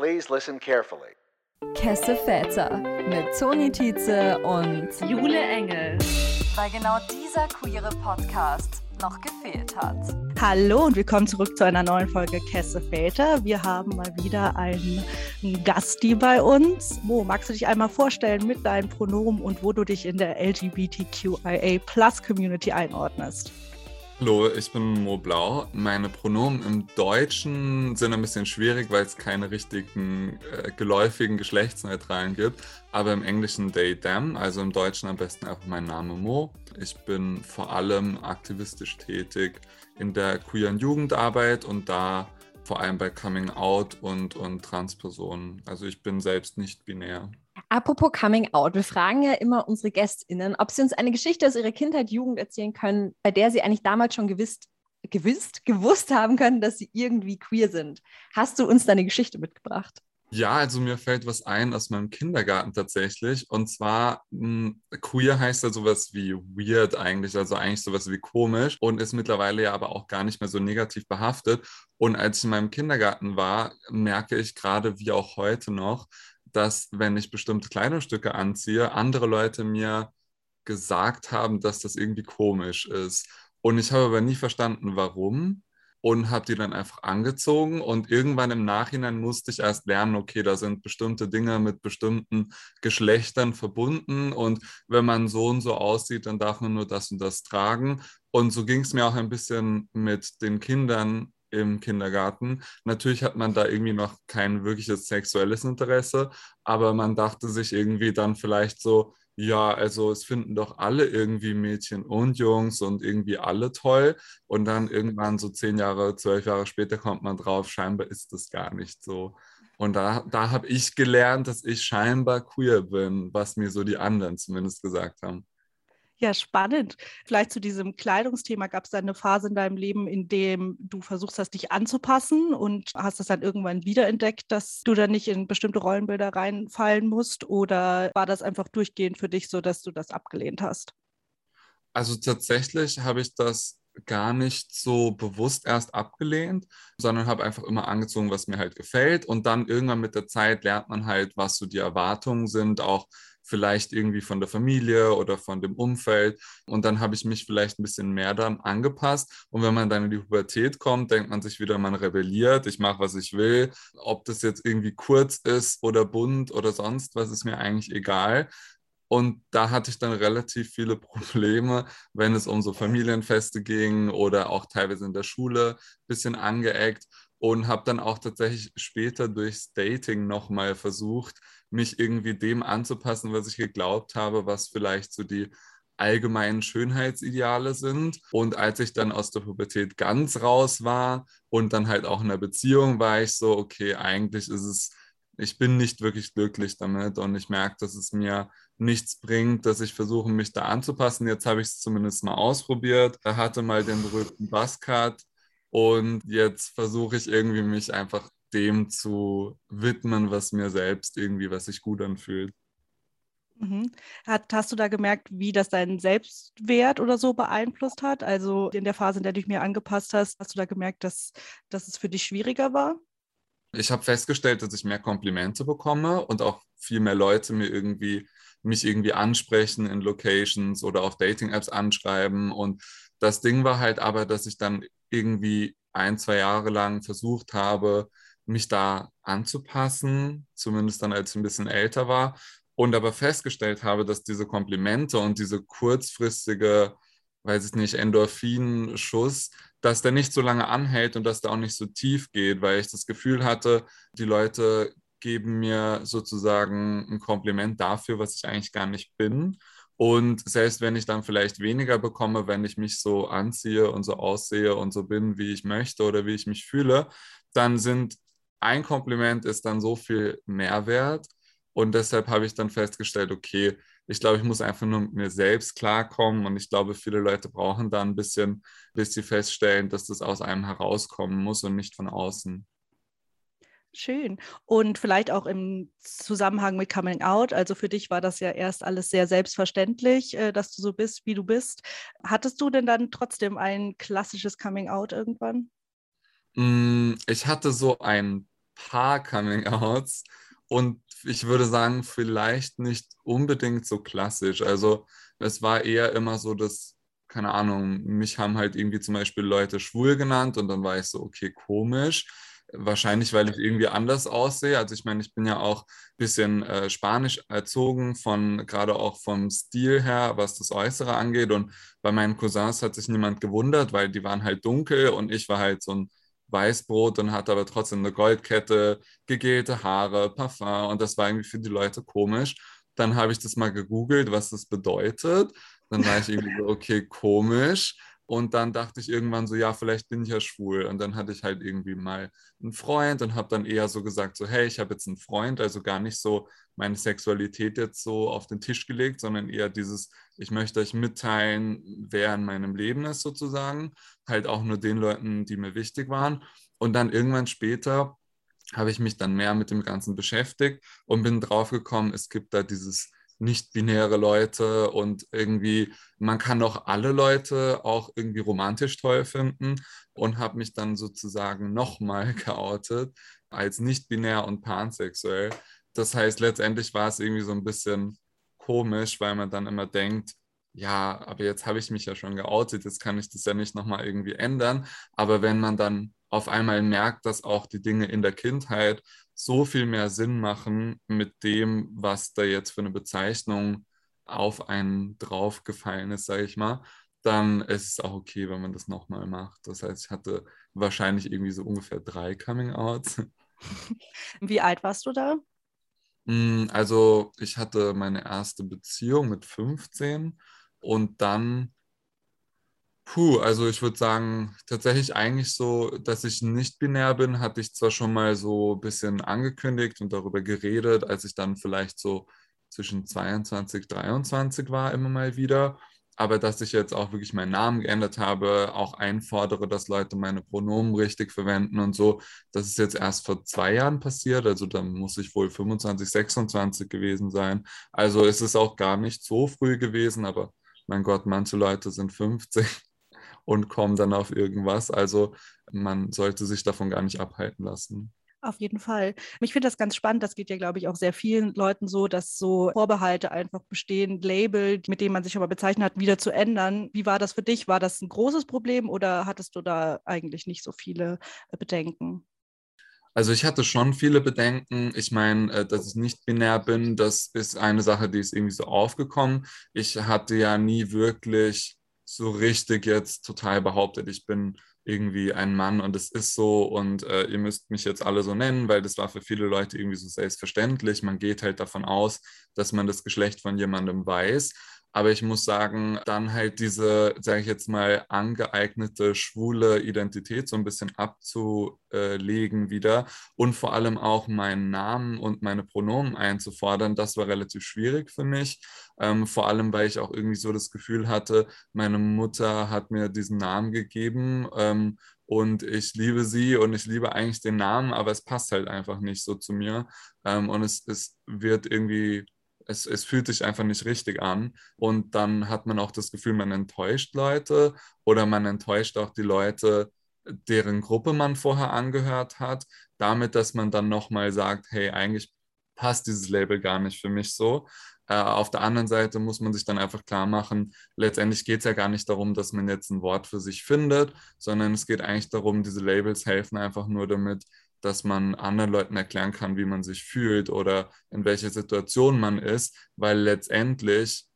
Please listen carefully. Kesse Väter mit Toni Tietze und Jule Engel. Weil genau dieser queere Podcast noch gefehlt hat. Hallo und willkommen zurück zu einer neuen Folge Kesse Väter. Wir haben mal wieder einen Gasti bei uns. Mo, magst du dich einmal vorstellen mit deinen Pronomen und wo du dich in der LGBTQIA Plus Community einordnest? Hallo, ich bin Mo Blau. Meine Pronomen im Deutschen sind ein bisschen schwierig, weil es keine richtigen äh, geläufigen geschlechtsneutralen gibt. Aber im Englischen they, them, also im Deutschen am besten einfach mein Name Mo. Ich bin vor allem aktivistisch tätig in der queeren Jugendarbeit und da vor allem bei Coming Out und, und Transpersonen. Also ich bin selbst nicht binär. Apropos Coming Out, wir fragen ja immer unsere GästInnen, ob sie uns eine Geschichte aus ihrer Kindheit, Jugend erzählen können, bei der sie eigentlich damals schon gewisst, gewisst, gewusst haben können, dass sie irgendwie queer sind. Hast du uns deine Geschichte mitgebracht? Ja, also mir fällt was ein aus meinem Kindergarten tatsächlich. Und zwar, mh, hm, queer heißt ja sowas wie weird eigentlich, also eigentlich sowas wie komisch und ist mittlerweile ja aber auch gar nicht mehr so negativ behaftet. Und als ich in meinem Kindergarten war, merke ich gerade wie auch heute noch, dass wenn ich bestimmte Kleidungsstücke anziehe, andere Leute mir gesagt haben, dass das irgendwie komisch ist. Und ich habe aber nie verstanden, warum und habe die dann einfach angezogen und irgendwann im Nachhinein musste ich erst lernen, okay, da sind bestimmte Dinge mit bestimmten Geschlechtern verbunden und wenn man so und so aussieht, dann darf man nur das und das tragen. Und so ging es mir auch ein bisschen mit den Kindern im Kindergarten. Natürlich hat man da irgendwie noch kein wirkliches sexuelles Interesse, aber man dachte sich irgendwie dann vielleicht so, ja, also es finden doch alle irgendwie Mädchen und Jungs und irgendwie alle toll. Und dann irgendwann so zehn Jahre, zwölf Jahre später kommt man drauf, scheinbar ist das gar nicht so. Und da, da habe ich gelernt, dass ich scheinbar queer bin, was mir so die anderen zumindest gesagt haben. Ja, spannend. Vielleicht zu diesem Kleidungsthema gab es da eine Phase in deinem Leben, in dem du versucht hast, dich anzupassen und hast es dann irgendwann wiederentdeckt, dass du da nicht in bestimmte Rollenbilder reinfallen musst? Oder war das einfach durchgehend für dich so, dass du das abgelehnt hast? Also tatsächlich habe ich das gar nicht so bewusst erst abgelehnt, sondern habe einfach immer angezogen, was mir halt gefällt. Und dann irgendwann mit der Zeit lernt man halt, was so die Erwartungen sind, auch vielleicht irgendwie von der Familie oder von dem Umfeld. Und dann habe ich mich vielleicht ein bisschen mehr dann angepasst. Und wenn man dann in die Pubertät kommt, denkt man sich wieder, man rebelliert, ich mache, was ich will. Ob das jetzt irgendwie kurz ist oder bunt oder sonst was, ist mir eigentlich egal. Und da hatte ich dann relativ viele Probleme, wenn es um so Familienfeste ging oder auch teilweise in der Schule ein bisschen angeeckt und habe dann auch tatsächlich später durchs Dating nochmal versucht, mich irgendwie dem anzupassen, was ich geglaubt habe, was vielleicht so die allgemeinen Schönheitsideale sind. Und als ich dann aus der Pubertät ganz raus war und dann halt auch in einer Beziehung, war ich so, okay, eigentlich ist es, ich bin nicht wirklich glücklich damit und ich merke, dass es mir nichts bringt, dass ich versuche, mich da anzupassen. Jetzt habe ich es zumindest mal ausprobiert. Er hatte mal den berühmten Buzzcut und jetzt versuche ich irgendwie mich einfach dem zu widmen, was mir selbst irgendwie, was sich gut anfühlt. Mhm. Hat, hast du da gemerkt, wie das deinen Selbstwert oder so beeinflusst hat? Also in der Phase, in der du dich mir angepasst hast, hast du da gemerkt, dass, dass es für dich schwieriger war? Ich habe festgestellt, dass ich mehr Komplimente bekomme und auch viel mehr Leute mir irgendwie mich irgendwie ansprechen in Locations oder auf Dating-Apps anschreiben. Und das Ding war halt aber, dass ich dann irgendwie ein, zwei Jahre lang versucht habe, mich da anzupassen, zumindest dann, als ich ein bisschen älter war, und aber festgestellt habe, dass diese Komplimente und diese kurzfristige, weiß ich nicht, Endorphinschuss, dass der nicht so lange anhält und dass der auch nicht so tief geht, weil ich das Gefühl hatte, die Leute geben mir sozusagen ein Kompliment dafür, was ich eigentlich gar nicht bin. Und selbst wenn ich dann vielleicht weniger bekomme, wenn ich mich so anziehe und so aussehe und so bin, wie ich möchte oder wie ich mich fühle, dann sind ein Kompliment ist dann so viel Mehrwert. Und deshalb habe ich dann festgestellt, okay, ich glaube, ich muss einfach nur mit mir selbst klarkommen. Und ich glaube, viele Leute brauchen da ein bisschen, bis sie feststellen, dass das aus einem herauskommen muss und nicht von außen. Schön. Und vielleicht auch im Zusammenhang mit Coming Out. Also für dich war das ja erst alles sehr selbstverständlich, äh, dass du so bist, wie du bist. Hattest du denn dann trotzdem ein klassisches Coming Out irgendwann? Mm, ich hatte so ein paar Coming-outs und ich würde sagen, vielleicht nicht unbedingt so klassisch. Also es war eher immer so, dass, keine Ahnung, mich haben halt irgendwie zum Beispiel Leute schwul genannt und dann war ich so, okay, komisch. Wahrscheinlich, weil ich irgendwie anders aussehe. Also ich meine, ich bin ja auch ein bisschen äh, spanisch erzogen, von gerade auch vom Stil her, was das Äußere angeht. Und bei meinen Cousins hat sich niemand gewundert, weil die waren halt dunkel und ich war halt so ein Weißbrot und hatte aber trotzdem eine Goldkette, gegelte Haare, Parfum und das war irgendwie für die Leute komisch. Dann habe ich das mal gegoogelt, was das bedeutet. Dann war ich irgendwie so, okay, komisch. Und dann dachte ich irgendwann so, ja, vielleicht bin ich ja schwul. Und dann hatte ich halt irgendwie mal einen Freund und habe dann eher so gesagt, so, hey, ich habe jetzt einen Freund, also gar nicht so meine Sexualität jetzt so auf den Tisch gelegt, sondern eher dieses, ich möchte euch mitteilen, wer in meinem Leben ist sozusagen. Halt auch nur den Leuten, die mir wichtig waren. Und dann irgendwann später habe ich mich dann mehr mit dem Ganzen beschäftigt und bin draufgekommen, es gibt da dieses nicht-binäre Leute und irgendwie, man kann doch alle Leute auch irgendwie romantisch toll finden und habe mich dann sozusagen nochmal geoutet als nicht-binär und pansexuell. Das heißt, letztendlich war es irgendwie so ein bisschen komisch, weil man dann immer denkt, ja, aber jetzt habe ich mich ja schon geoutet, jetzt kann ich das ja nicht nochmal irgendwie ändern. Aber wenn man dann auf einmal merkt, dass auch die Dinge in der Kindheit so viel mehr Sinn machen mit dem, was da jetzt für eine Bezeichnung auf einen draufgefallen ist, sage ich mal, dann ist es auch okay, wenn man das nochmal macht. Das heißt, ich hatte wahrscheinlich irgendwie so ungefähr drei Coming-outs. Wie alt warst du da? Hm, also ich hatte meine erste Beziehung mit 15 und dann Puh, also ich würde sagen, tatsächlich eigentlich so, dass ich nicht binär bin, hatte ich zwar schon mal so ein bisschen angekündigt und darüber geredet, als ich dann vielleicht so zwischen 22, 23 war, immer mal wieder. Aber dass ich jetzt auch wirklich meinen Namen geändert habe, auch einfordere, dass Leute meine Pronomen richtig verwenden und so, das ist jetzt erst vor zwei Jahren passiert. Also da muss ich wohl 25, 26 gewesen sein. Also es ist auch gar nicht so früh gewesen, aber mein Gott, manche Leute sind 50 und kommen dann auf irgendwas. Also man sollte sich davon gar nicht abhalten lassen. Auf jeden Fall. Ich finde das ganz spannend. Das geht ja, glaube ich, auch sehr vielen Leuten so, dass so Vorbehalte einfach bestehen, Label, mit denen man sich aber bezeichnet hat, wieder zu ändern. Wie war das für dich? War das ein großes Problem oder hattest du da eigentlich nicht so viele äh, Bedenken? Also ich hatte schon viele Bedenken. Ich meine, äh, dass ich nicht binär bin, das ist eine Sache, die ist irgendwie so aufgekommen. Ich hatte ja nie wirklich so richtig jetzt total behauptet, ich bin irgendwie ein Mann und es ist so und äh, ihr müsst mich jetzt alle so nennen, weil das war für viele Leute irgendwie so selbstverständlich. Man geht halt davon aus, dass man das Geschlecht von jemandem weiß. Aber ich muss sagen, dann halt diese, sage ich jetzt mal, angeeignete schwule Identität so ein bisschen abzulegen wieder und vor allem auch meinen Namen und meine Pronomen einzufordern, das war relativ schwierig für mich. Ähm, vor allem, weil ich auch irgendwie so das Gefühl hatte, meine Mutter hat mir diesen Namen gegeben ähm, und ich liebe sie und ich liebe eigentlich den Namen, aber es passt halt einfach nicht so zu mir. Ähm, und es, es wird irgendwie es, es fühlt sich einfach nicht richtig an. Und dann hat man auch das Gefühl, man enttäuscht Leute oder man enttäuscht auch die Leute, deren Gruppe man vorher angehört hat, damit, dass man dann nochmal sagt, hey, eigentlich passt dieses Label gar nicht für mich so. Äh, auf der anderen Seite muss man sich dann einfach klar machen, letztendlich geht es ja gar nicht darum, dass man jetzt ein Wort für sich findet, sondern es geht eigentlich darum, diese Labels helfen einfach nur damit, dass man anderen Leuten erklären kann, wie man sich fühlt oder in welcher Situation man ist, weil letztendlich,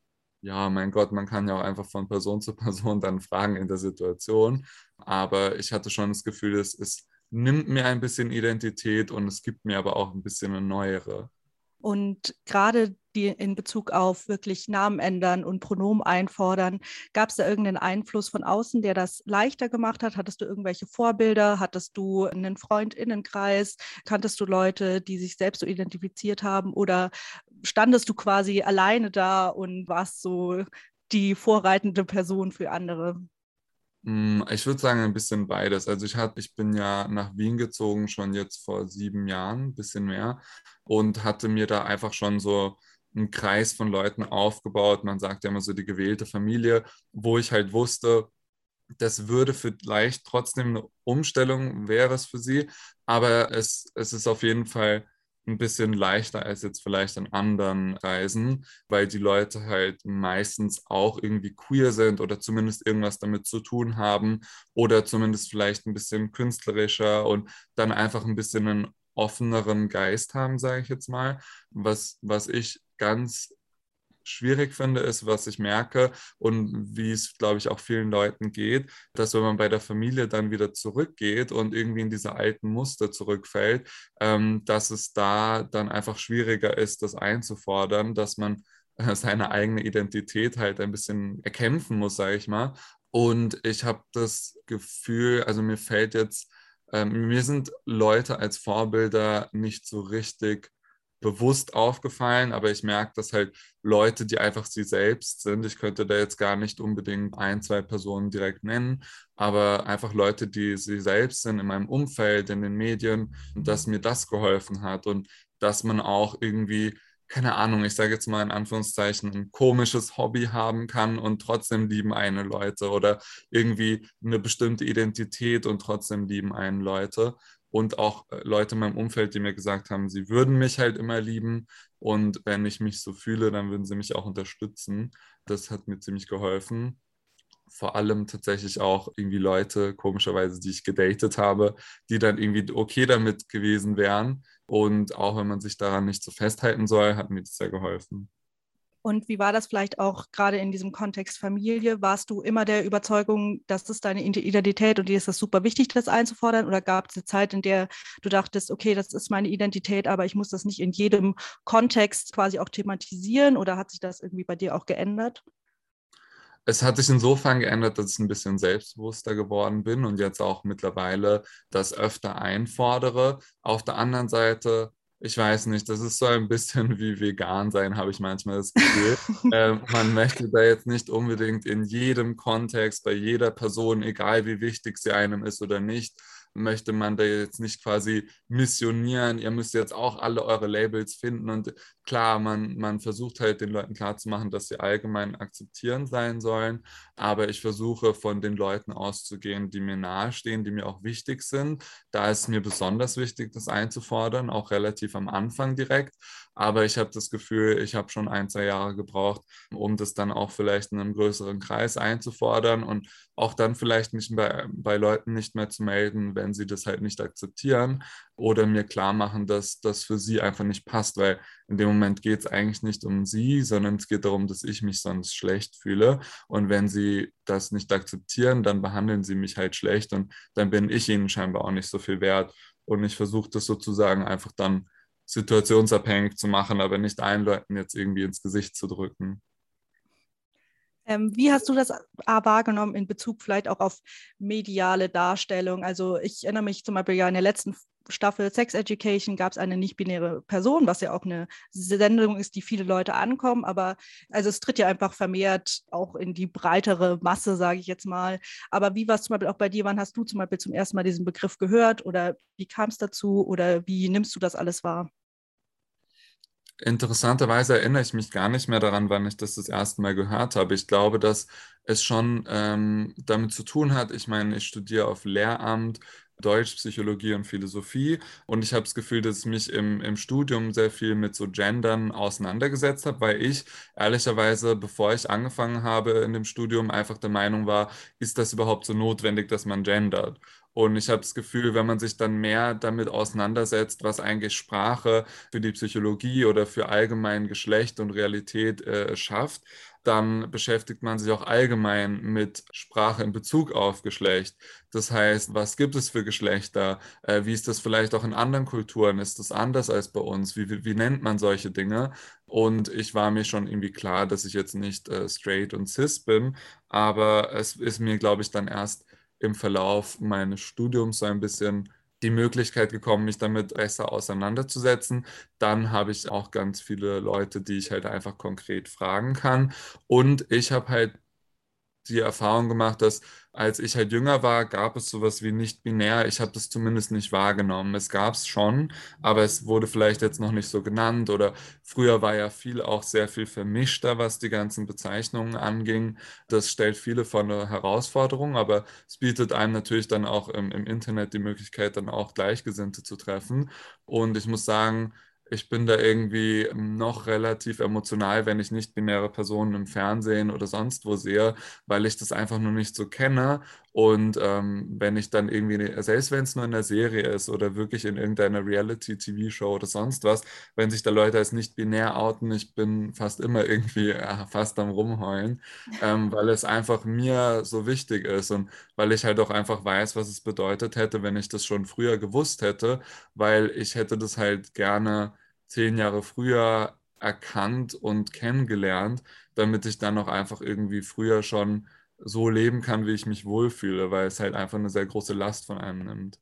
ja, mein Gott, man kann ja auch einfach von Person zu Person dann fragen in der Situation. Aber ich hatte schon das Gefühl, es, es nimmt mir ein bisschen Identität und es gibt mir aber auch ein bisschen eine neuere. Und gerade die in Bezug auf wirklich Namen ändern und Pronomen einfordern, gab es da irgendeinen Einfluss von außen, der das leichter gemacht hat? Hattest du irgendwelche Vorbilder? Hattest du einen Freundinnenkreis? Kanntest du Leute, die sich selbst so identifiziert haben? Oder standest du quasi alleine da und warst so die vorreitende Person für andere? Hm, ich würde sagen, ein bisschen beides. Also ich, hat, ich bin ja nach Wien gezogen, schon jetzt vor sieben Jahren, ein bisschen mehr, und hatte mir da einfach schon so einen Kreis von Leuten aufgebaut. Man sagt ja immer so die gewählte Familie, wo ich halt wusste, das würde vielleicht trotzdem eine Umstellung wäre es für sie, aber es, es ist auf jeden Fall ein bisschen leichter als jetzt vielleicht an anderen Reisen, weil die Leute halt meistens auch irgendwie queer sind oder zumindest irgendwas damit zu tun haben oder zumindest vielleicht ein bisschen künstlerischer und dann einfach ein bisschen einen offeneren Geist haben, sage ich jetzt mal, was, was ich ganz schwierig finde, ist, was ich merke und wie es, glaube ich, auch vielen Leuten geht, dass wenn man bei der Familie dann wieder zurückgeht und irgendwie in diese alten Muster zurückfällt, ähm, dass es da dann einfach schwieriger ist, das einzufordern, dass man äh, seine eigene Identität halt ein bisschen erkämpfen muss, sage ich mal. Und ich habe das Gefühl, also mir fällt jetzt, ähm, mir sind Leute als Vorbilder nicht so richtig bewusst aufgefallen, aber ich merke, dass halt Leute, die einfach sie selbst sind, ich könnte da jetzt gar nicht unbedingt ein, zwei Personen direkt nennen, aber einfach Leute, die sie selbst sind in meinem Umfeld, in den Medien, dass mir das geholfen hat und dass man auch irgendwie keine Ahnung, ich sage jetzt mal in Anführungszeichen, ein komisches Hobby haben kann und trotzdem lieben eine Leute oder irgendwie eine bestimmte Identität und trotzdem lieben einen Leute und auch äh, Leute in meinem Umfeld, die mir gesagt haben, sie würden mich halt immer lieben und wenn ich mich so fühle, dann würden sie mich auch unterstützen. Das hat mir ziemlich geholfen. Vor allem tatsächlich auch irgendwie Leute, komischerweise, die ich gedatet habe, die dann irgendwie okay damit gewesen wären. Und auch wenn man sich daran nicht so festhalten soll, hat mir das sehr geholfen. Und wie war das vielleicht auch gerade in diesem Kontext Familie? Warst du immer der Überzeugung, dass das deine Identität und dir ist das super wichtig, das einzufordern? Oder gab es eine Zeit, in der du dachtest, okay, das ist meine Identität, aber ich muss das nicht in jedem Kontext quasi auch thematisieren? Oder hat sich das irgendwie bei dir auch geändert? Es hat sich insofern geändert, dass ich ein bisschen selbstbewusster geworden bin und jetzt auch mittlerweile das öfter einfordere. Auf der anderen Seite ich weiß nicht, das ist so ein bisschen wie vegan sein, habe ich manchmal das Gefühl. ähm, man möchte da jetzt nicht unbedingt in jedem Kontext, bei jeder Person, egal wie wichtig sie einem ist oder nicht, möchte man da jetzt nicht quasi missionieren, ihr müsst jetzt auch alle eure Labels finden und klar, man, man versucht halt den Leuten klarzumachen, dass sie allgemein akzeptierend sein sollen, aber ich versuche von den Leuten auszugehen, die mir nahestehen, die mir auch wichtig sind. Da ist mir besonders wichtig, das einzufordern, auch relativ am Anfang direkt, aber ich habe das Gefühl, ich habe schon ein, zwei Jahre gebraucht, um das dann auch vielleicht in einem größeren Kreis einzufordern und auch dann vielleicht nicht bei, bei Leuten nicht mehr zu melden, wenn sie das halt nicht akzeptieren oder mir klar machen, dass das für sie einfach nicht passt, weil in dem Moment geht es eigentlich nicht um sie, sondern es geht darum, dass ich mich sonst schlecht fühle. Und wenn sie das nicht akzeptieren, dann behandeln sie mich halt schlecht und dann bin ich ihnen scheinbar auch nicht so viel wert. Und ich versuche das sozusagen einfach dann situationsabhängig zu machen, aber nicht allen Leuten jetzt irgendwie ins Gesicht zu drücken. Ähm, wie hast du das wahrgenommen in Bezug vielleicht auch auf mediale Darstellung? Also ich erinnere mich zum Beispiel ja in der letzten Staffel Sex Education gab es eine nicht-binäre Person, was ja auch eine Sendung ist, die viele Leute ankommen, aber also es tritt ja einfach vermehrt auch in die breitere Masse, sage ich jetzt mal. Aber wie war es zum Beispiel auch bei dir? Wann hast du zum Beispiel zum ersten Mal diesen Begriff gehört oder wie kam es dazu oder wie nimmst du das alles wahr? Interessanterweise erinnere ich mich gar nicht mehr daran, wann ich das das erste Mal gehört habe. Ich glaube, dass es schon ähm, damit zu tun hat. Ich meine, ich studiere auf Lehramt, Deutsch, Psychologie und Philosophie. Und ich habe das Gefühl, dass ich mich im, im Studium sehr viel mit so Gendern auseinandergesetzt habe, weil ich ehrlicherweise, bevor ich angefangen habe in dem Studium, einfach der Meinung war, ist das überhaupt so notwendig, dass man gendert? Und ich habe das Gefühl, wenn man sich dann mehr damit auseinandersetzt, was eigentlich Sprache für die Psychologie oder für allgemein Geschlecht und Realität äh, schafft, dann beschäftigt man sich auch allgemein mit Sprache in Bezug auf Geschlecht. Das heißt, was gibt es für Geschlechter? Äh, wie ist das vielleicht auch in anderen Kulturen? Ist das anders als bei uns? Wie, wie, wie, nennt man solche Dinge? Und ich war mir schon irgendwie klar, dass ich jetzt nicht äh, straight und cis bin, aber es ist mir, glaube ich, dann erst im Verlauf meines Studiums so ein bisschen die Möglichkeit gekommen, mich damit besser auseinanderzusetzen. Dann habe ich auch ganz viele Leute, die ich halt einfach konkret fragen kann. Und ich habe halt die Erfahrung gemacht, dass als ich halt jünger war, gab es sowas wie nicht binär. Ich habe das zumindest nicht wahrgenommen. Es gab es schon, aber es wurde vielleicht jetzt noch nicht so genannt. Oder früher war ja viel auch sehr viel vermischter, was die ganzen Bezeichnungen anging. Das stellt viele vor eine Herausforderung, aber es bietet einem natürlich dann auch im, im Internet die Möglichkeit, dann auch Gleichgesinnte zu treffen. Und ich muss sagen, ich bin da irgendwie noch relativ emotional, wenn ich nicht-binäre Personen im Fernsehen oder sonst wo sehe, weil ich das einfach nur nicht so kenne. Und ähm, wenn ich dann irgendwie, selbst wenn es nur in der Serie ist oder wirklich in irgendeiner Reality-TV-Show oder sonst was, wenn sich da Leute als nicht-binär outen, ich bin fast immer irgendwie ja, fast am Rumheulen, ähm, weil es einfach mir so wichtig ist und weil ich halt auch einfach weiß, was es bedeutet hätte, wenn ich das schon früher gewusst hätte, weil ich hätte das halt gerne zehn Jahre früher erkannt und kennengelernt, damit ich dann auch einfach irgendwie früher schon so leben kann, wie ich mich wohlfühle, weil es halt einfach eine sehr große Last von einem nimmt.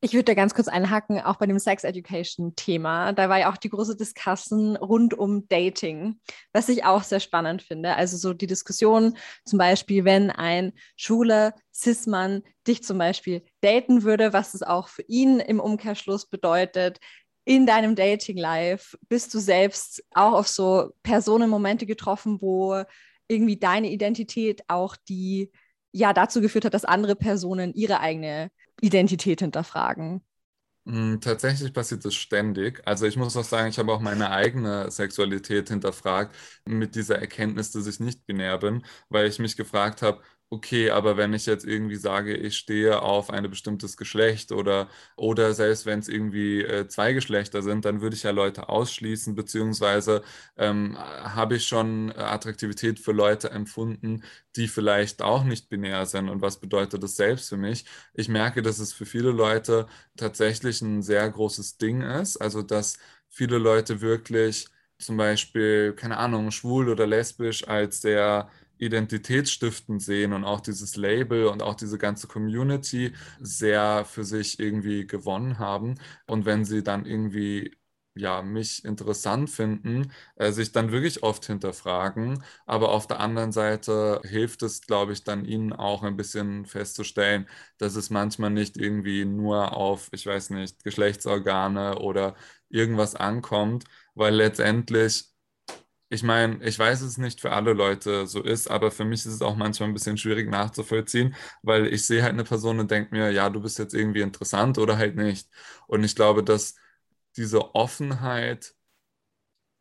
Ich würde da ganz kurz einhaken, auch bei dem Sex Education Thema. Da war ja auch die große Diskussion rund um Dating, was ich auch sehr spannend finde. Also so die Diskussion zum Beispiel, wenn ein schwuler Cis-Mann dich zum Beispiel daten würde, was es auch für ihn im Umkehrschluss bedeutet, in deinem Dating-Life bist du selbst auch auf so Personenmomente getroffen, wo irgendwie deine Identität auch die ja dazu geführt hat, dass andere Personen ihre eigene Identität hinterfragen? Hm, tatsächlich passiert das ständig. Also ich muss auch sagen, ich habe auch meine eigene Sexualität hinterfragt mit dieser Erkenntnis, dass ich nicht binär bin, weil ich mich gefragt habe, okay, aber wenn ich jetzt irgendwie sage, ich stehe auf ein bestimmtes Geschlecht oder, oder selbst wenn es irgendwie äh, zwei Geschlechter sind, dann würde ich ja Leute ausschließen, beziehungsweise ähm, habe ich schon Attraktivität für Leute empfunden, die vielleicht auch nicht binär sind. Und was bedeutet das selbst für mich? Ich merke, dass es für viele Leute tatsächlich ein sehr großes Ding ist, also dass viele Leute wirklich zum Beispiel, keine Ahnung, schwul oder lesbisch als sehr identitätsstiftend sehen und auch dieses Label und auch diese ganze Community sehr für sich irgendwie gewonnen haben. Und wenn sie dann irgendwie ja, mich interessant finden, äh, sich dann wirklich oft hinterfragen. Aber auf der anderen Seite hilft es, glaube ich, dann ihnen auch ein bisschen festzustellen, dass es manchmal nicht irgendwie nur auf, ich weiß nicht, Geschlechtsorgane oder irgendwas ankommt, weil letztendlich ich meine, ich weiß, es nicht für alle Leute so ist, aber für mich ist es auch manchmal ein bisschen schwierig nachzuvollziehen, weil ich sehe halt eine Person und denke mir, ja, du bist jetzt irgendwie interessant oder halt nicht. Und ich glaube, dass diese Offenheit,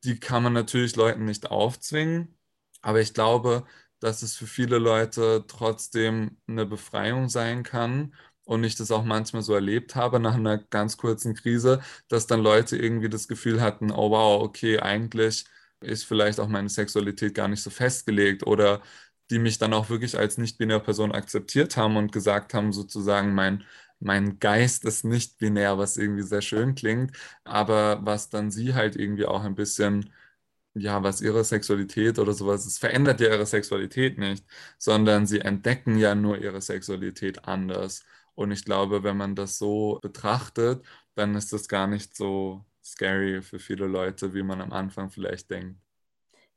die kann man natürlich Leuten nicht aufzwingen, aber ich glaube, dass es für viele Leute trotzdem eine Befreiung sein kann und ich das auch manchmal so erlebt habe nach einer ganz kurzen Krise, dass dann Leute irgendwie das Gefühl hatten, oh wow, okay, eigentlich ist vielleicht auch meine Sexualität gar nicht so festgelegt oder die mich dann auch wirklich als nicht-binäre Person akzeptiert haben und gesagt haben, sozusagen, mein, mein Geist ist nicht binär, was irgendwie sehr schön klingt, aber was dann sie halt irgendwie auch ein bisschen, ja, was ihre Sexualität oder sowas, es verändert ja ihre Sexualität nicht, sondern sie entdecken ja nur ihre Sexualität anders. Und ich glaube, wenn man das so betrachtet, dann ist das gar nicht so scary für viele Leute, wie man am Anfang vielleicht denkt.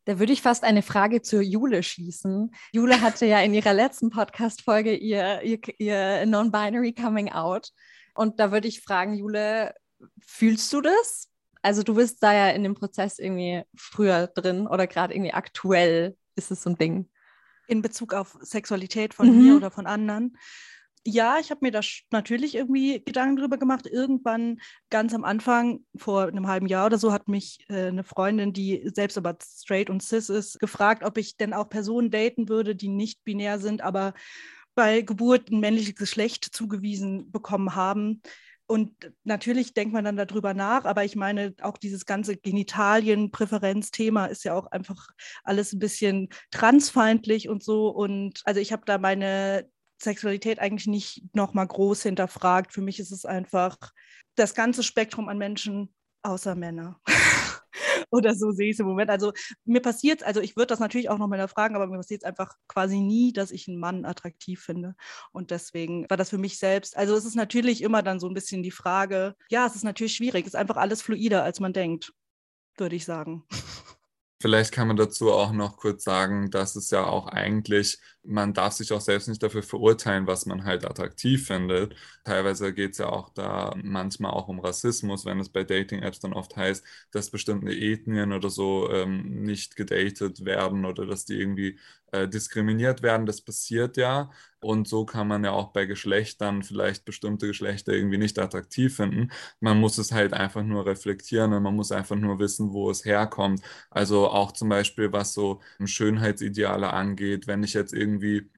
Da würde ich fast eine Frage zur Jule schießen. Jule hatte ja in ihrer letzten Podcast-Folge ihr, ihr, ihr Non-Binary Coming Out. Und da würde ich fragen, Jule, fühlst du das? Also du bist da ja in dem Prozess irgendwie früher drin oder gerade irgendwie aktuell ist es so ein Ding. In Bezug auf Sexualität von mhm. mir oder von anderen ja, ich habe mir da natürlich irgendwie Gedanken drüber gemacht. Irgendwann ganz am Anfang, vor einem halben Jahr oder so, hat mich äh, eine Freundin, die selbst aber straight und cis ist, gefragt, ob ich denn auch Personen daten würde, die nicht binär sind, aber bei Geburt ein männliches Geschlecht zugewiesen bekommen haben. Und natürlich denkt man dann darüber nach, aber ich meine, auch dieses ganze Genitalien-Präferenz-Thema ist ja auch einfach alles ein bisschen transfeindlich und so. Und also ich habe da meine Sexualität eigentlich nicht nochmal groß hinterfragt. Für mich ist es einfach das ganze Spektrum an Menschen außer Männer. Oder so sehe ich es im Moment. Also mir passiert also ich würde das natürlich auch nochmal fragen, aber mir passiert es einfach quasi nie, dass ich einen Mann attraktiv finde. Und deswegen war das für mich selbst, also es ist natürlich immer dann so ein bisschen die Frage, ja, es ist natürlich schwierig, es ist einfach alles fluider, als man denkt, würde ich sagen. Vielleicht kann man dazu auch noch kurz sagen, dass es ja auch eigentlich, man darf sich auch selbst nicht dafür verurteilen, was man halt attraktiv findet. Teilweise geht es ja auch da manchmal auch um Rassismus, wenn es bei Dating-Apps dann oft heißt, dass bestimmte Ethnien oder so ähm, nicht gedatet werden oder dass die irgendwie äh, diskriminiert werden. Das passiert ja. Und so kann man ja auch bei Geschlechtern vielleicht bestimmte Geschlechter irgendwie nicht attraktiv finden. Man muss es halt einfach nur reflektieren und man muss einfach nur wissen, wo es herkommt. Also auch zum Beispiel, was so Schönheitsideale angeht, wenn ich jetzt irgendwie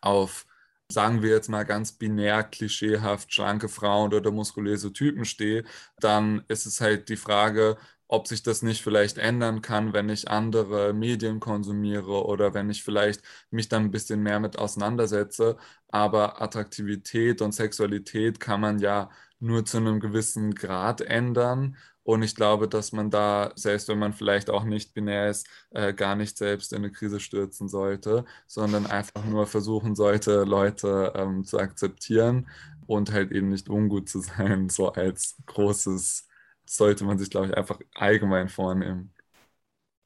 auf sagen wir jetzt mal ganz binär, klischeehaft, schlanke Frauen oder muskulöse Typen stehe, dann ist es halt die Frage, ob sich das nicht vielleicht ändern kann, wenn ich andere Medien konsumiere oder wenn ich vielleicht mich dann ein bisschen mehr mit auseinandersetze. Aber Attraktivität und Sexualität kann man ja nur zu einem gewissen Grad ändern. Und ich glaube, dass man da, selbst wenn man vielleicht auch nicht binär ist, äh, gar nicht selbst in eine Krise stürzen sollte, sondern einfach nur versuchen sollte, Leute ähm, zu akzeptieren und halt eben nicht ungut zu sein, so als großes sollte man sich, glaube ich, einfach allgemein vornehmen.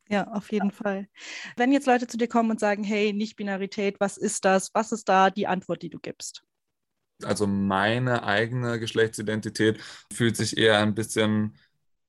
Ja, auf jeden Fall. Wenn jetzt Leute zu dir kommen und sagen, hey, Nicht-Binarität, was ist das? Was ist da die Antwort, die du gibst? Also meine eigene Geschlechtsidentität fühlt sich eher ein bisschen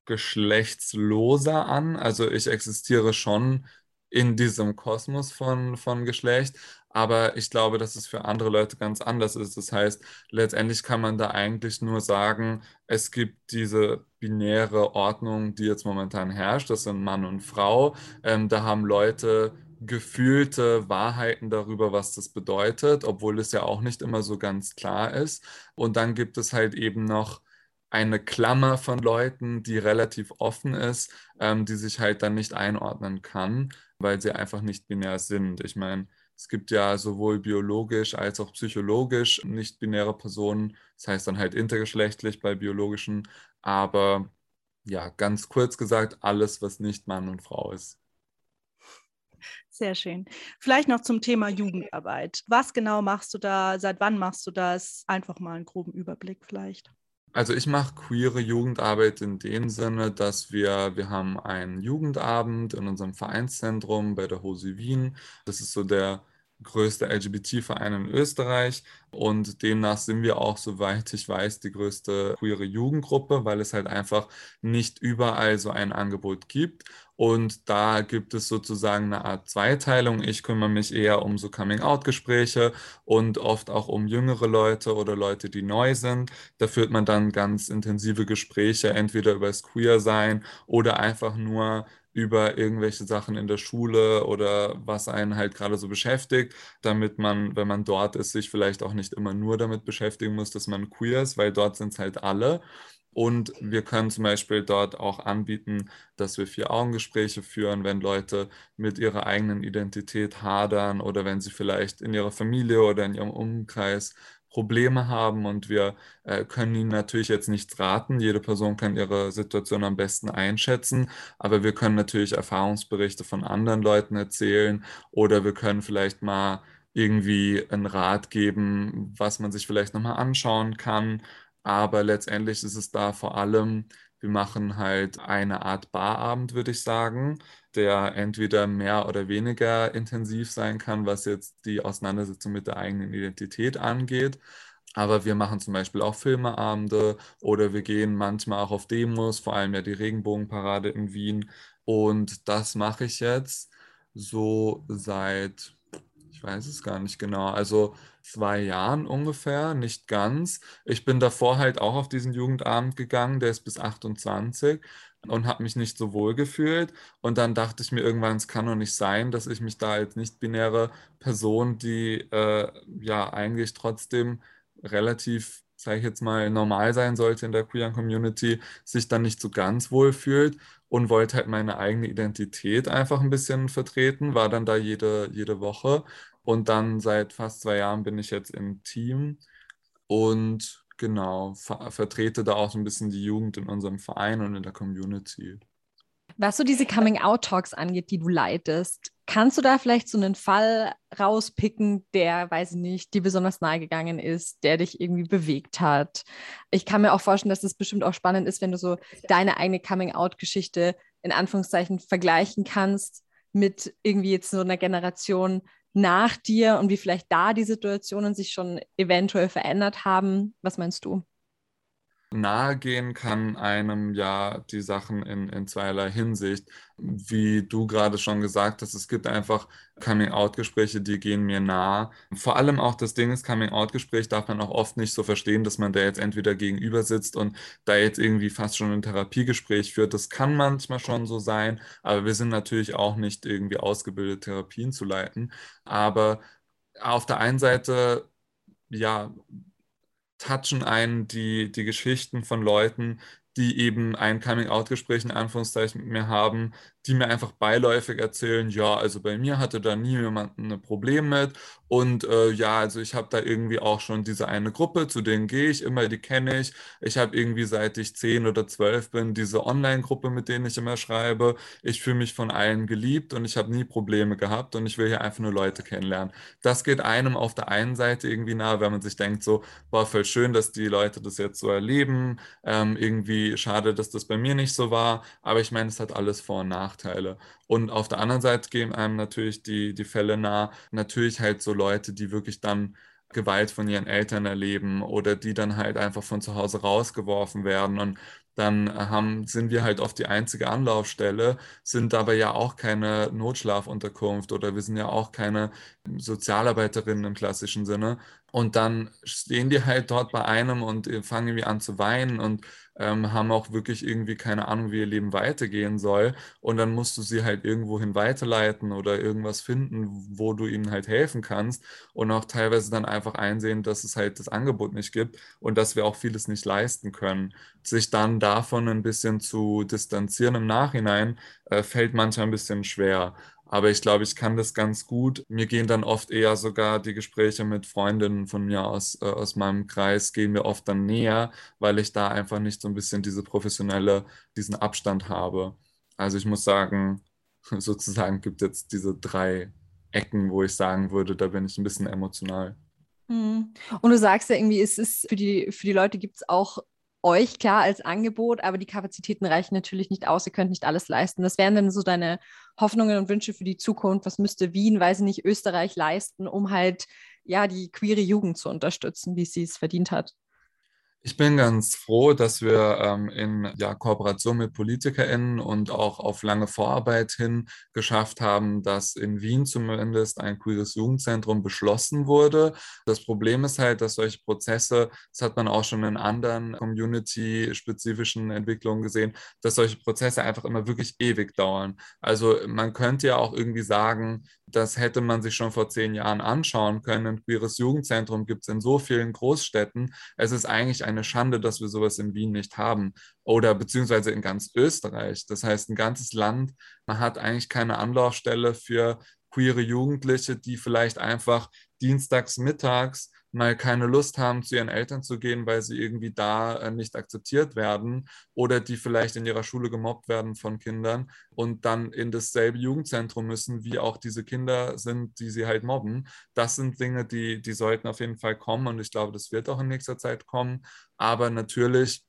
geschlechtsloser an. Also ich existiere schon in diesem Kosmos von, von Geschlecht, aber ich glaube, dass es für andere Leute ganz anders ist. Das heißt, letztendlich kann man da eigentlich nur sagen, es gibt diese binäre Ordnung, die jetzt momentan herrscht. Das sind Mann und Frau. Ähm, da haben Leute gefühlte Wahrheiten darüber, was das bedeutet, obwohl es ja auch nicht immer so ganz klar ist. Und dann gibt es halt eben noch eine Klammer von Leuten, die relativ offen ist, ähm, die sich halt dann nicht einordnen kann, weil sie einfach nicht binär sind. Ich meine, es gibt ja sowohl biologisch als auch psychologisch nicht-binäre Personen. Das heißt dann halt intergeschlechtlich bei biologischen. Aber ja, ganz kurz gesagt, alles, was nicht Mann und Frau ist. Sehr schön. Vielleicht noch zum Thema Jugendarbeit. Was genau machst du da? Seit wann machst du das? Einfach mal einen groben Überblick vielleicht. Also ich mache queere Jugendarbeit in dem Sinne, dass wir, wir haben einen Jugendabend in unserem Vereinszentrum bei der Hose Wien. Das ist so der größte LGBT-Verein in Österreich und demnach sind wir auch, soweit ich weiß, die größte queere Jugendgruppe, weil es halt einfach nicht überall so ein Angebot gibt. Und da gibt es sozusagen eine Art Zweiteilung. Ich kümmere mich eher um so Coming-out-Gespräche und oft auch um jüngere Leute oder Leute, die neu sind. Da führt man dann ganz intensive Gespräche, entweder über das Queer-Sein oder einfach nur über irgendwelche Sachen in der Schule oder was einen halt gerade so beschäftigt, damit man, wenn man dort ist, sich vielleicht auch nicht immer nur damit beschäftigen muss, dass man queer ist, weil dort sind es halt alle. Und wir können zum Beispiel dort auch anbieten, dass wir Vier-Augen-Gespräche führen, wenn Leute mit ihrer eigenen Identität hadern oder wenn sie vielleicht in ihrer Familie oder in ihrem Umkreis Probleme haben und wir äh, können ihnen natürlich jetzt nichts raten. Jede Person kann ihre Situation am besten einschätzen, aber wir können natürlich Erfahrungsberichte von anderen Leuten erzählen oder wir können vielleicht mal irgendwie einen Rat geben, was man sich vielleicht nochmal anschauen kann. Aber letztendlich ist es da vor allem, wir machen halt eine Art Barabend, würde ich sagen der entweder mehr oder weniger intensiv sein kann, was jetzt die Auseinandersetzung mit der eigenen Identität angeht. Aber wir machen zum Beispiel auch Filmeabende oder wir gehen manchmal auch auf Demos, vor allem ja die Regenbogenparade in Wien. Und das mache ich jetzt so seit, ich weiß es gar nicht genau, also zwei Jahren ungefähr, nicht ganz. Ich bin davor halt auch auf diesen Jugendabend gegangen, der ist bis 28 und habe mich nicht so wohl gefühlt. Und dann dachte ich mir irgendwann, es kann doch nicht sein, dass ich mich da als nicht-binäre Person, die äh, ja eigentlich trotzdem relativ, sage ich jetzt mal, normal sein sollte in der queeren Community, sich dann nicht so ganz wohl fühlt und wollte halt meine eigene Identität einfach ein bisschen vertreten, war dann da jede, jede Woche. Und dann seit fast zwei Jahren bin ich jetzt im Team und Genau, ver vertrete da auch so ein bisschen die Jugend in unserem Verein und in der Community. Was so diese Coming-out-Talks angeht, die du leitest, kannst du da vielleicht so einen Fall rauspicken, der, weiß ich nicht, dir besonders nahe gegangen ist, der dich irgendwie bewegt hat? Ich kann mir auch vorstellen, dass es das bestimmt auch spannend ist, wenn du so deine eigene Coming-out-Geschichte in in Anführungszeichen vergleichen kannst mit irgendwie jetzt so einer Generation nach dir und wie vielleicht da die Situationen sich schon eventuell verändert haben? Was meinst du? Nahegehen kann einem ja die Sachen in, in zweierlei Hinsicht. Wie du gerade schon gesagt hast, es gibt einfach Coming-out-Gespräche, die gehen mir nah. Vor allem auch das Ding ist, Coming-out-Gespräch darf man auch oft nicht so verstehen, dass man da jetzt entweder gegenüber sitzt und da jetzt irgendwie fast schon ein Therapiegespräch führt. Das kann manchmal schon so sein, aber wir sind natürlich auch nicht irgendwie ausgebildet, Therapien zu leiten. Aber auf der einen Seite, ja, touchen einen die, die Geschichten von Leuten, die eben ein Coming-out-Gespräch in Anführungszeichen mit mir haben, die mir einfach beiläufig erzählen, ja, also bei mir hatte da nie jemand ein Problem mit und äh, ja, also ich habe da irgendwie auch schon diese eine Gruppe, zu denen gehe ich immer, die kenne ich. Ich habe irgendwie seit ich zehn oder zwölf bin diese Online-Gruppe, mit denen ich immer schreibe. Ich fühle mich von allen geliebt und ich habe nie Probleme gehabt und ich will hier einfach nur Leute kennenlernen. Das geht einem auf der einen Seite irgendwie nahe, wenn man sich denkt so, boah, voll schön, dass die Leute das jetzt so erleben. Ähm, irgendwie schade, dass das bei mir nicht so war, aber ich meine, es hat alles Vor- und Nachteile. Nachteile. Und auf der anderen Seite gehen einem natürlich die, die Fälle nah, natürlich halt so Leute, die wirklich dann Gewalt von ihren Eltern erleben oder die dann halt einfach von zu Hause rausgeworfen werden. Und dann haben, sind wir halt oft die einzige Anlaufstelle, sind aber ja auch keine Notschlafunterkunft oder wir sind ja auch keine Sozialarbeiterinnen im klassischen Sinne. Und dann stehen die halt dort bei einem und fangen irgendwie an zu weinen und ähm, haben auch wirklich irgendwie keine Ahnung, wie ihr Leben weitergehen soll. Und dann musst du sie halt irgendwohin weiterleiten oder irgendwas finden, wo du ihnen halt helfen kannst. Und auch teilweise dann einfach einsehen, dass es halt das Angebot nicht gibt und dass wir auch vieles nicht leisten können. Sich dann davon ein bisschen zu distanzieren im Nachhinein, äh, fällt manchmal ein bisschen schwer. Aber ich glaube, ich kann das ganz gut. Mir gehen dann oft eher sogar die Gespräche mit Freundinnen von mir aus, äh, aus meinem Kreis, gehen mir oft dann näher, weil ich da einfach nicht so ein bisschen diese professionelle, diesen Abstand habe. Also ich muss sagen, sozusagen gibt es jetzt diese drei Ecken, wo ich sagen würde, da bin ich ein bisschen emotional. Mhm. Und du sagst ja irgendwie, es ist für die, für die Leute gibt es auch euch klar als Angebot, aber die Kapazitäten reichen natürlich nicht aus. Ihr könnt nicht alles leisten. Was wären denn so deine Hoffnungen und Wünsche für die Zukunft? Was müsste Wien, weiß ich nicht, Österreich leisten, um halt ja die queere Jugend zu unterstützen, wie sie es verdient hat? Ich bin ganz froh, dass wir ähm, in ja, Kooperation mit PolitikerInnen und auch auf lange Vorarbeit hin geschafft haben, dass in Wien zumindest ein queeres Jugendzentrum beschlossen wurde. Das Problem ist halt, dass solche Prozesse, das hat man auch schon in anderen community-spezifischen Entwicklungen gesehen, dass solche Prozesse einfach immer wirklich ewig dauern. Also man könnte ja auch irgendwie sagen, das hätte man sich schon vor zehn Jahren anschauen können. Ein queeres Jugendzentrum gibt es in so vielen Großstädten. Es ist eigentlich eine Schande, dass wir sowas in Wien nicht haben oder beziehungsweise in ganz Österreich. Das heißt, ein ganzes Land, man hat eigentlich keine Anlaufstelle für queere Jugendliche, die vielleicht einfach dienstags mittags mal keine Lust haben, zu ihren Eltern zu gehen, weil sie irgendwie da äh, nicht akzeptiert werden oder die vielleicht in ihrer Schule gemobbt werden von Kindern und dann in dasselbe Jugendzentrum müssen, wie auch diese Kinder sind, die sie halt mobben. Das sind Dinge, die, die sollten auf jeden Fall kommen und ich glaube, das wird auch in nächster Zeit kommen. Aber natürlich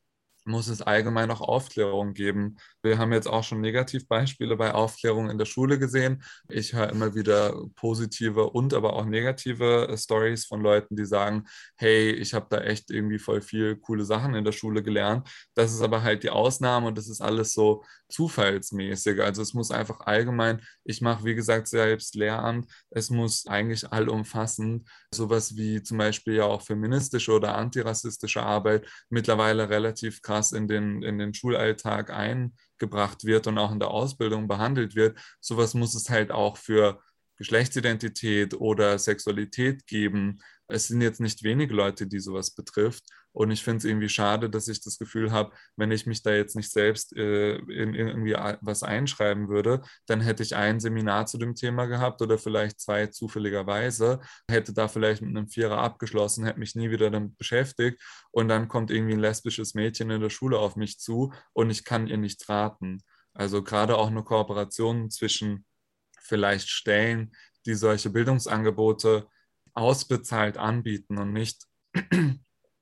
muss es allgemein auch Aufklärung geben. Wir haben jetzt auch schon Negativbeispiele bei Aufklärung in der Schule gesehen. Ich höre immer wieder positive und aber auch negative äh, Stories von Leuten, die sagen, hey, ich habe da echt irgendwie voll viel coole Sachen in der Schule gelernt. Das ist aber halt die Ausnahme und das ist alles so zufallsmäßig. Also es muss einfach allgemein, ich mache wie gesagt selbst Lehramt, es muss eigentlich allumfassend sowas wie zum Beispiel ja auch feministische oder antirassistische Arbeit mittlerweile relativ krass in den, in den Schulalltag eingebracht wird und auch in der Ausbildung behandelt wird. Sowas muss es halt auch für Geschlechtsidentität oder Sexualität geben. Es sind jetzt nicht wenige Leute, die sowas betrifft. Und ich finde es irgendwie schade, dass ich das Gefühl habe, wenn ich mich da jetzt nicht selbst äh, in, in irgendwie was einschreiben würde, dann hätte ich ein Seminar zu dem Thema gehabt oder vielleicht zwei zufälligerweise, hätte da vielleicht mit einem Vierer abgeschlossen, hätte mich nie wieder damit beschäftigt und dann kommt irgendwie ein lesbisches Mädchen in der Schule auf mich zu und ich kann ihr nichts raten. Also gerade auch eine Kooperation zwischen vielleicht Stellen, die solche Bildungsangebote ausbezahlt anbieten und nicht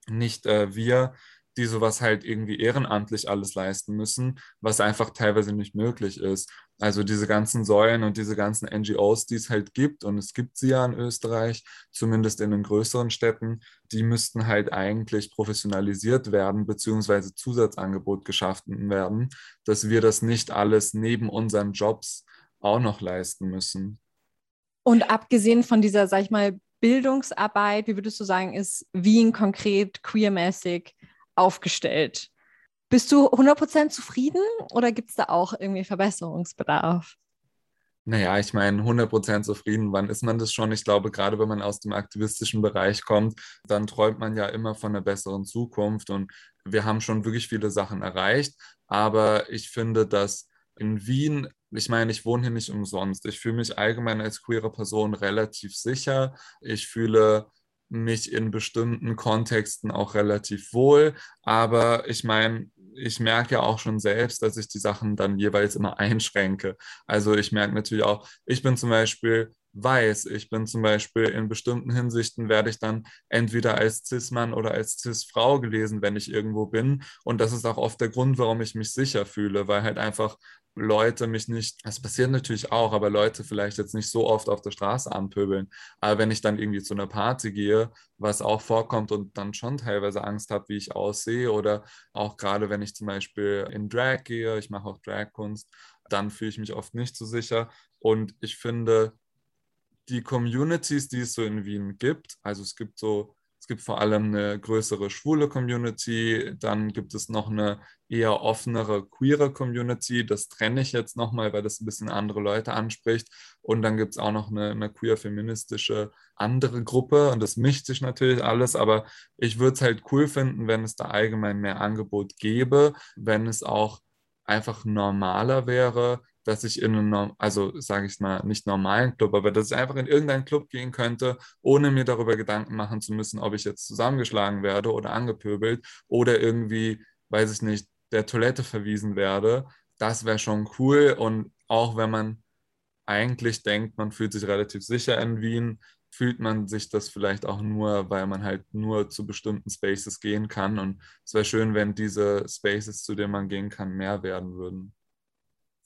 nicht äh, wir, die sowas halt irgendwie ehrenamtlich alles leisten müssen, was einfach teilweise nicht möglich ist. Also diese ganzen Säulen und diese ganzen NGOs, die es halt gibt, und es gibt sie ja in Österreich, zumindest in den größeren Städten, die müssten halt eigentlich professionalisiert werden, beziehungsweise Zusatzangebot geschaffen werden, dass wir das nicht alles neben unseren Jobs auch noch leisten müssen. Und abgesehen von dieser, sag ich mal, Bildungsarbeit, wie würdest du sagen, ist Wien konkret queermäßig aufgestellt? Bist du 100% zufrieden oder gibt es da auch irgendwie Verbesserungsbedarf? Naja, ich meine, 100% zufrieden, wann ist man das schon? Ich glaube, gerade wenn man aus dem aktivistischen Bereich kommt, dann träumt man ja immer von einer besseren Zukunft und wir haben schon wirklich viele Sachen erreicht, aber ich finde, dass in Wien, ich meine, ich wohne hier nicht umsonst. Ich fühle mich allgemein als queere Person relativ sicher. Ich fühle mich in bestimmten Kontexten auch relativ wohl. Aber ich meine, ich merke ja auch schon selbst, dass ich die Sachen dann jeweils immer einschränke. Also ich merke natürlich auch, ich bin zum Beispiel weiß. Ich bin zum Beispiel in bestimmten Hinsichten werde ich dann entweder als Cis-Mann oder als Cis-Frau gelesen, wenn ich irgendwo bin. Und das ist auch oft der Grund, warum ich mich sicher fühle, weil halt einfach Leute mich nicht, das passiert natürlich auch, aber Leute vielleicht jetzt nicht so oft auf der Straße anpöbeln. Aber wenn ich dann irgendwie zu einer Party gehe, was auch vorkommt und dann schon teilweise Angst habe, wie ich aussehe oder auch gerade wenn ich zum Beispiel in Drag gehe, ich mache auch Dragkunst, dann fühle ich mich oft nicht so sicher. Und ich finde, die Communities, die es so in Wien gibt, also es gibt so, es gibt vor allem eine größere schwule Community, dann gibt es noch eine eher offenere queere Community, das trenne ich jetzt nochmal, weil das ein bisschen andere Leute anspricht. Und dann gibt es auch noch eine, eine queer-feministische andere Gruppe und das mischt sich natürlich alles, aber ich würde es halt cool finden, wenn es da allgemein mehr Angebot gäbe, wenn es auch einfach normaler wäre, dass ich in einem, also sage ich mal, nicht normalen Club, aber dass ich einfach in irgendeinen Club gehen könnte, ohne mir darüber Gedanken machen zu müssen, ob ich jetzt zusammengeschlagen werde oder angepöbelt oder irgendwie, weiß ich nicht, der Toilette verwiesen werde. Das wäre schon cool. Und auch wenn man eigentlich denkt, man fühlt sich relativ sicher in Wien, fühlt man sich das vielleicht auch nur, weil man halt nur zu bestimmten Spaces gehen kann. Und es wäre schön, wenn diese Spaces, zu denen man gehen kann, mehr werden würden.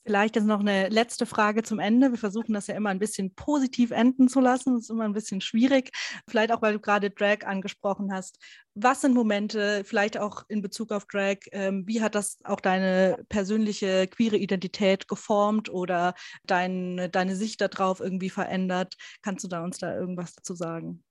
Vielleicht ist noch eine letzte Frage zum Ende. Wir versuchen das ja immer ein bisschen positiv enden zu lassen. Das ist immer ein bisschen schwierig. Vielleicht auch, weil du gerade Drag angesprochen hast. Was sind Momente, vielleicht auch in Bezug auf Drag, ähm, wie hat das auch deine persönliche queere Identität geformt oder dein, deine Sicht darauf irgendwie verändert? Kannst du da uns da irgendwas dazu sagen?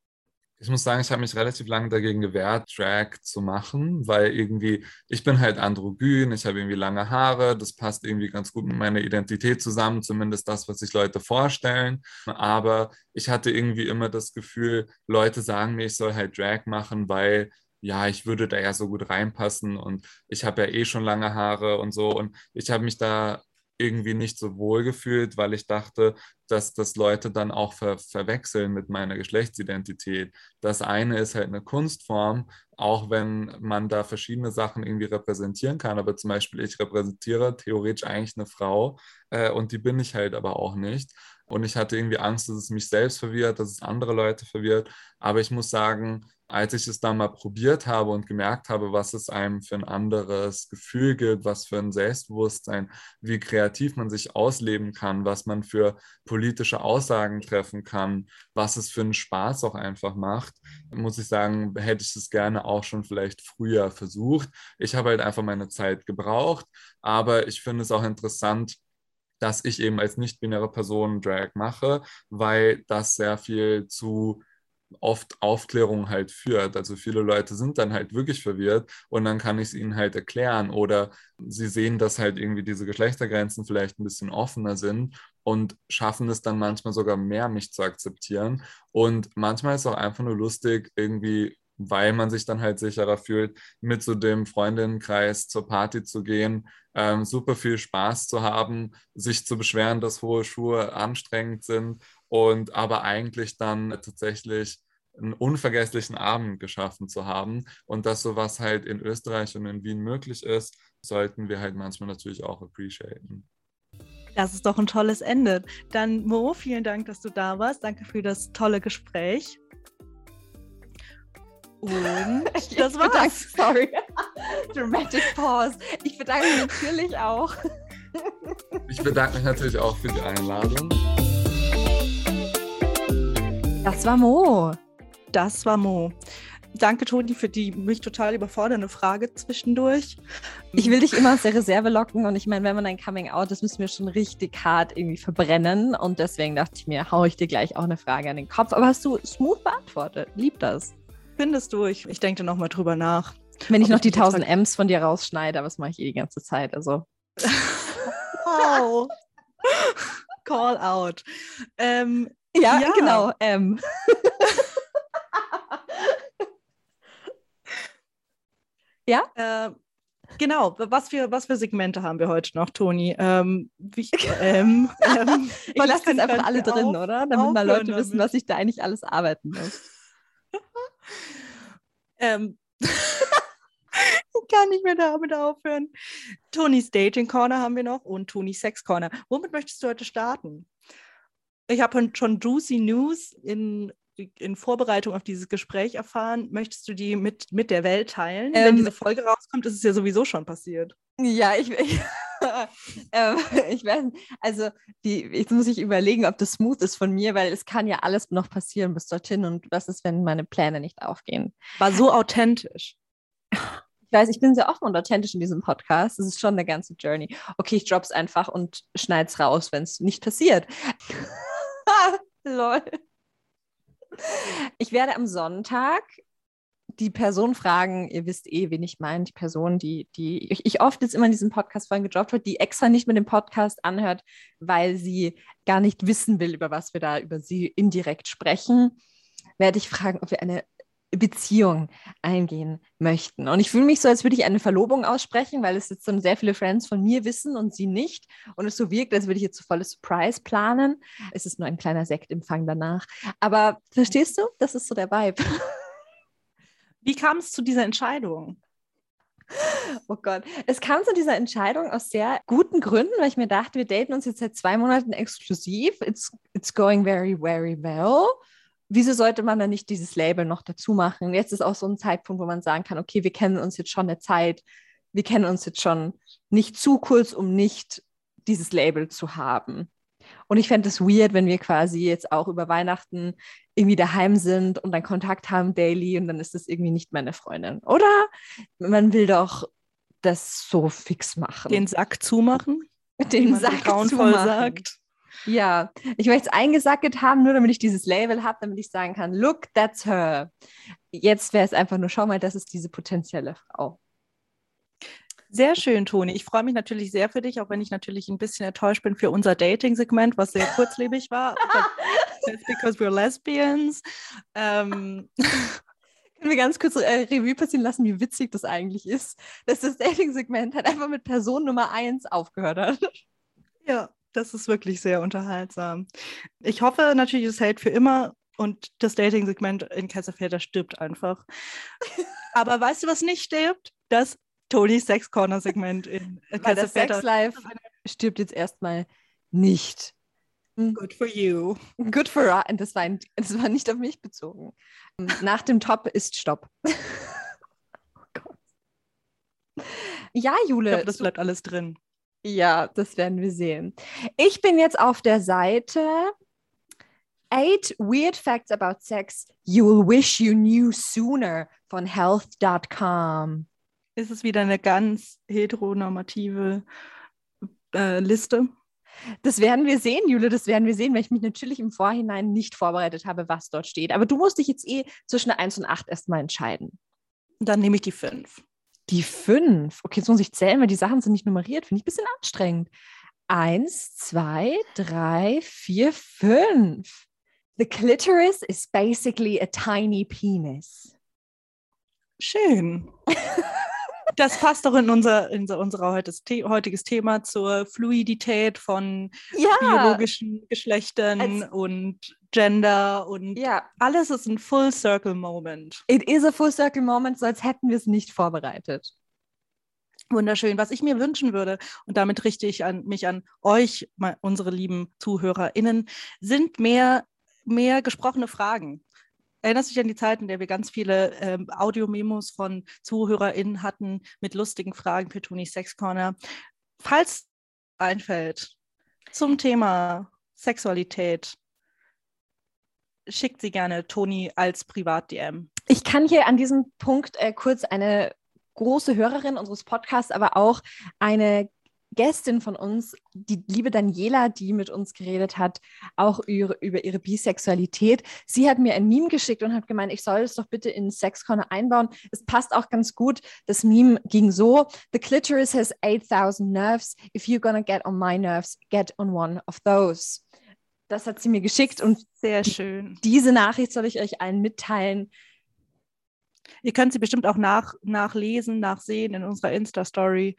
Ich muss sagen, ich habe mich relativ lange dagegen gewehrt, Drag zu machen, weil irgendwie, ich bin halt androgyn, ich habe irgendwie lange Haare, das passt irgendwie ganz gut mit meiner Identität zusammen, zumindest das, was sich Leute vorstellen. Aber ich hatte irgendwie immer das Gefühl, Leute sagen mir, ich soll halt Drag machen, weil ja, ich würde da ja so gut reinpassen und ich habe ja eh schon lange Haare und so. Und ich habe mich da irgendwie nicht so wohl gefühlt, weil ich dachte, dass das Leute dann auch ver verwechseln mit meiner Geschlechtsidentität. Das eine ist halt eine Kunstform, auch wenn man da verschiedene Sachen irgendwie repräsentieren kann. Aber zum Beispiel, ich repräsentiere theoretisch eigentlich eine Frau äh, und die bin ich halt aber auch nicht. Und ich hatte irgendwie Angst, dass es mich selbst verwirrt, dass es andere Leute verwirrt. Aber ich muss sagen, als ich es dann mal probiert habe und gemerkt habe, was es einem für ein anderes Gefühl gibt, was für ein Selbstbewusstsein, wie kreativ man sich ausleben kann, was man für politische Aussagen treffen kann, was es für einen Spaß auch einfach macht, muss ich sagen, hätte ich es gerne auch schon vielleicht früher versucht. Ich habe halt einfach meine Zeit gebraucht, aber ich finde es auch interessant, dass ich eben als nicht-binäre Person Drag mache, weil das sehr viel zu oft Aufklärung halt führt. Also viele Leute sind dann halt wirklich verwirrt und dann kann ich es ihnen halt erklären oder sie sehen, dass halt irgendwie diese Geschlechtergrenzen vielleicht ein bisschen offener sind und schaffen es dann manchmal sogar mehr, mich zu akzeptieren. Und manchmal ist es auch einfach nur lustig, irgendwie weil man sich dann halt sicherer fühlt, mit so dem Freundinnenkreis zur Party zu gehen, ähm, super viel Spaß zu haben, sich zu beschweren, dass hohe Schuhe anstrengend sind und aber eigentlich dann tatsächlich einen unvergesslichen Abend geschaffen zu haben. Und dass sowas halt in Österreich und in Wien möglich ist, sollten wir halt manchmal natürlich auch appreciaten. Das ist doch ein tolles Ende. Dann Mo, vielen Dank, dass du da warst. Danke für das tolle Gespräch. Und das bedanke- war's. Sorry. Dramatic Pause. Ich bedanke mich natürlich auch. Ich bedanke mich natürlich auch für die Einladung. Das war Mo. Das war Mo. Danke, Toni, für die mich total überfordernde Frage zwischendurch. Ich will dich immer aus der Reserve locken und ich meine, wenn man ein Coming Out, das müssen wir schon richtig hart irgendwie verbrennen und deswegen dachte ich mir, hau ich dir gleich auch eine Frage an den Kopf. Aber hast du smooth beantwortet. Lieb das. Findest du? Ich, ich denke nochmal drüber nach. Wenn ich noch ich die dich jetzt 1000 M's von dir rausschneide, aber das mache ich eh die ganze Zeit. Also Wow. Call out. Ähm, ja, Ja. genau. Ähm. äh, genau, was für, was für Segmente haben wir heute noch, Toni? Ähm, wie, ähm, ähm, Ich lasse jetzt einfach alle drin, auf- oder? Damit mal Leute wissen, damit. was ich da eigentlich alles arbeiten muss. Ähm, ich kann nicht mehr damit aufhören. Tonis Dating Corner haben wir noch und Tonis Sex Corner. Womit möchtest du heute starten? Ich habe schon juicy News in, in Vorbereitung auf dieses Gespräch erfahren. Möchtest du die mit, mit der Welt teilen? Wenn Ähm, diese Folge rauskommt, ist es ja sowieso schon passiert. Ja, ich, ich, ähm, ich weiß, also die, jetzt muss ich überlegen, ob das smooth ist von mir, weil es kann ja alles noch passieren bis dorthin und was ist, wenn meine Pläne nicht aufgehen. War so authentisch. Ich weiß, ich bin sehr offen und authentisch in diesem Podcast. Das ist schon eine ganze Journey. Okay, ich drop's einfach und schneid's raus, wenn es nicht passiert. Lol. Ich werde am Sonntag die Person fragen, ihr wisst eh, wen ich meine, die Person, die, die ich, oft jetzt immer in diesem Podcast vorhin gedroppt habe, die extra nicht mit dem Podcast anhört, weil sie gar nicht wissen will, über was wir da über sie indirekt sprechen, werde ich fragen, ob wir eine Beziehung eingehen möchten. Und ich fühle mich so, als würde ich eine Verlobung aussprechen, weil es jetzt dann sehr viele Friends von mir wissen und sie nicht. Und es so wirkt, als würde ich jetzt so volles Surprise planen. Es ist nur ein kleiner Sektempfang danach. Aber verstehst du? Das ist so der Vibe. Wie kam es zu dieser Entscheidung? Oh Gott. Es kam zu dieser Entscheidung aus sehr guten Gründen, weil ich mir dachte, wir daten uns jetzt seit zwei Monaten exklusiv. It's, it's going very, very well. Wieso sollte man dann nicht dieses Label noch dazu machen? Jetzt ist auch so ein Zeitpunkt, wo man sagen kann, okay, wir kennen uns jetzt schon eine Zeit, wir kennen uns jetzt schon nicht zu kurz, um nicht dieses Label zu haben. Und ich fände es weird, wenn wir quasi jetzt auch über Weihnachten irgendwie daheim sind und dann Kontakt haben daily und dann ist das irgendwie nicht meine Freundin. Oder man will doch das so fix machen. Den Sack zumachen? den Sack zumachen. sagt. Ja, ich möchte es eingesacket haben, nur damit ich dieses Label habe, damit ich sagen kann, look, that's her. Jetzt wäre es einfach nur, schau mal, das ist diese potenzielle Frau. Sehr schön, Toni. Ich freue mich natürlich sehr für dich, auch wenn ich natürlich ein bisschen enttäuscht bin für unser Dating-Segment, was sehr kurzlebig war. That's because we're lesbians. Ähm, Können wir ganz kurz äh, Revue passieren lassen, wie witzig das eigentlich ist, dass das Dating-Segment halt einfach mit Person Nummer eins aufgehört hat. ja, das ist wirklich sehr unterhaltsam. Ich hoffe natürlich, es hält für immer und das Dating-Segment in Kaiserfelder stirbt einfach. Aber weißt du, was nicht stirbt? Das Tonis Sex Corner-Segment in Weil das. Sex Life stirbt jetzt erstmal nicht. Good for you. Good for us. Das war, ein, das war nicht auf mich bezogen. Nach dem Top ist Stopp. oh Gott. Ja, Ich Jule. glaube, das bleibt alles drin. Ja, das werden wir sehen. Ich bin jetzt auf der Seite Eight Weird Facts About Sex You Will Wish You Knew Sooner von health.com. Ist es wieder eine ganz heteronormative äh, Liste? Das werden wir sehen, Jule, das werden wir sehen, weil ich mich natürlich im Vorhinein nicht vorbereitet habe, was dort steht. Aber du musst dich jetzt eh zwischen 1 und 8 erstmal entscheiden. Dann nehme ich die fünf. Die 5. Okay, jetzt muss ich zählen, weil die Sachen sind nicht nummeriert. Finde ich ein bisschen anstrengend. Eins, zwei, drei, vier, fünf. The clitoris is basically a tiny penis. Schön. Das passt doch in unser, in unser, heutiges, heutiges Thema zur Fluidität von Ja. biologischen Geschlechtern Als- und Gender und Ja, alles ist ein Full Circle Moment. it is a full circle moment, so als hätten wir es nicht vorbereitet. Wunderschön. Was ich mir wünschen würde, und damit richte ich an, mich an euch, mal, unsere lieben ZuhörerInnen, sind mehr, mehr gesprochene Fragen. Erinnerst du dich an die Zeit, in der wir ganz viele ähm, Audiomemos von ZuhörerInnen hatten mit lustigen Fragen für Toni Sex Corner? Falls einfällt zum Thema Sexualität, schickt sie gerne Toni als Privat-DM. Ich kann hier an diesem Punkt äh, kurz eine große Hörerin unseres Podcasts, aber auch eine Gästin von uns, die liebe Daniela, die mit uns geredet hat, auch über, über, ihre Bisexualität. Sie hat mir ein Meme geschickt und hat gemeint, ich soll es doch bitte in Sexcorner einbauen. Es passt auch ganz gut. Das Meme ging so: The clitoris has 8000 nerves. If you're gonna get on my nerves, get on one of those. Das hat sie mir geschickt und sehr schön. Diese Nachricht soll ich euch allen mitteilen. Ihr könnt sie bestimmt auch nach, nachlesen, nachsehen in unserer Insta-Story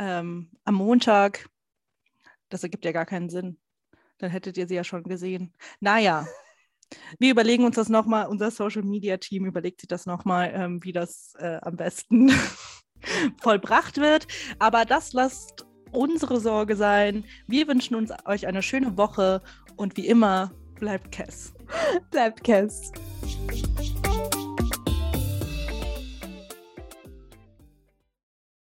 ähm, am Montag. Das ergibt ja gar keinen Sinn. Dann hättet ihr sie ja schon gesehen. Naja, wir überlegen uns das nochmal. Unser Social Media Team überlegt sich das nochmal, ähm, wie das äh, am besten vollbracht wird. Aber das lasst unsere Sorge sein. Wir wünschen uns euch eine schöne Woche und wie immer, bleibt Kess. bleibt Kess.